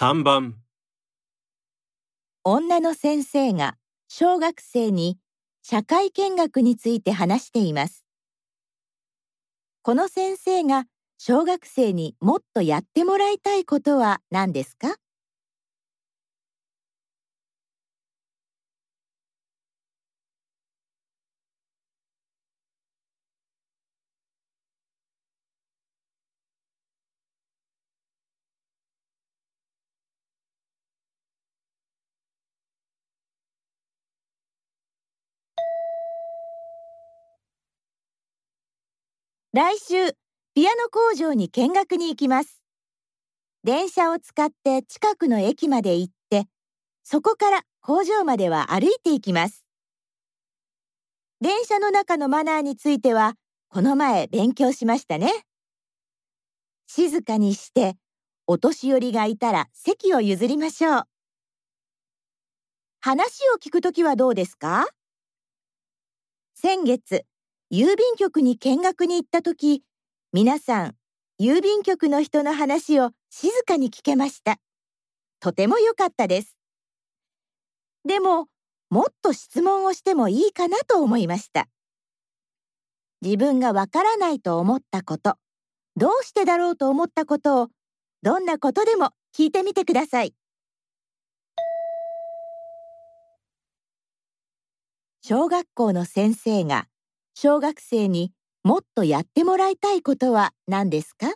3番女の先生が小学生に社会見学について話しています。この先生が小学生にもっとやってもらいたいことは何ですか？来週、ピアノ工場に見学に行きます。電車を使って近くの駅まで行って、そこから工場までは歩いて行きます。電車の中のマナーについては、この前勉強しましたね。静かにして、お年寄りがいたら席を譲りましょう。話を聞くときはどうですか？先月、郵便局に見学に行ったとき、皆さん、郵便局の人の話を静かに聞けました。とても良かったです。でも、もっと質問をしてもいいかなと思いました。自分がわからないと思ったこと、どうしてだろうと思ったことを、どんなことでも聞いてみてください。小学校の先生が小学生にもっとやってもらいたいことは何ですか？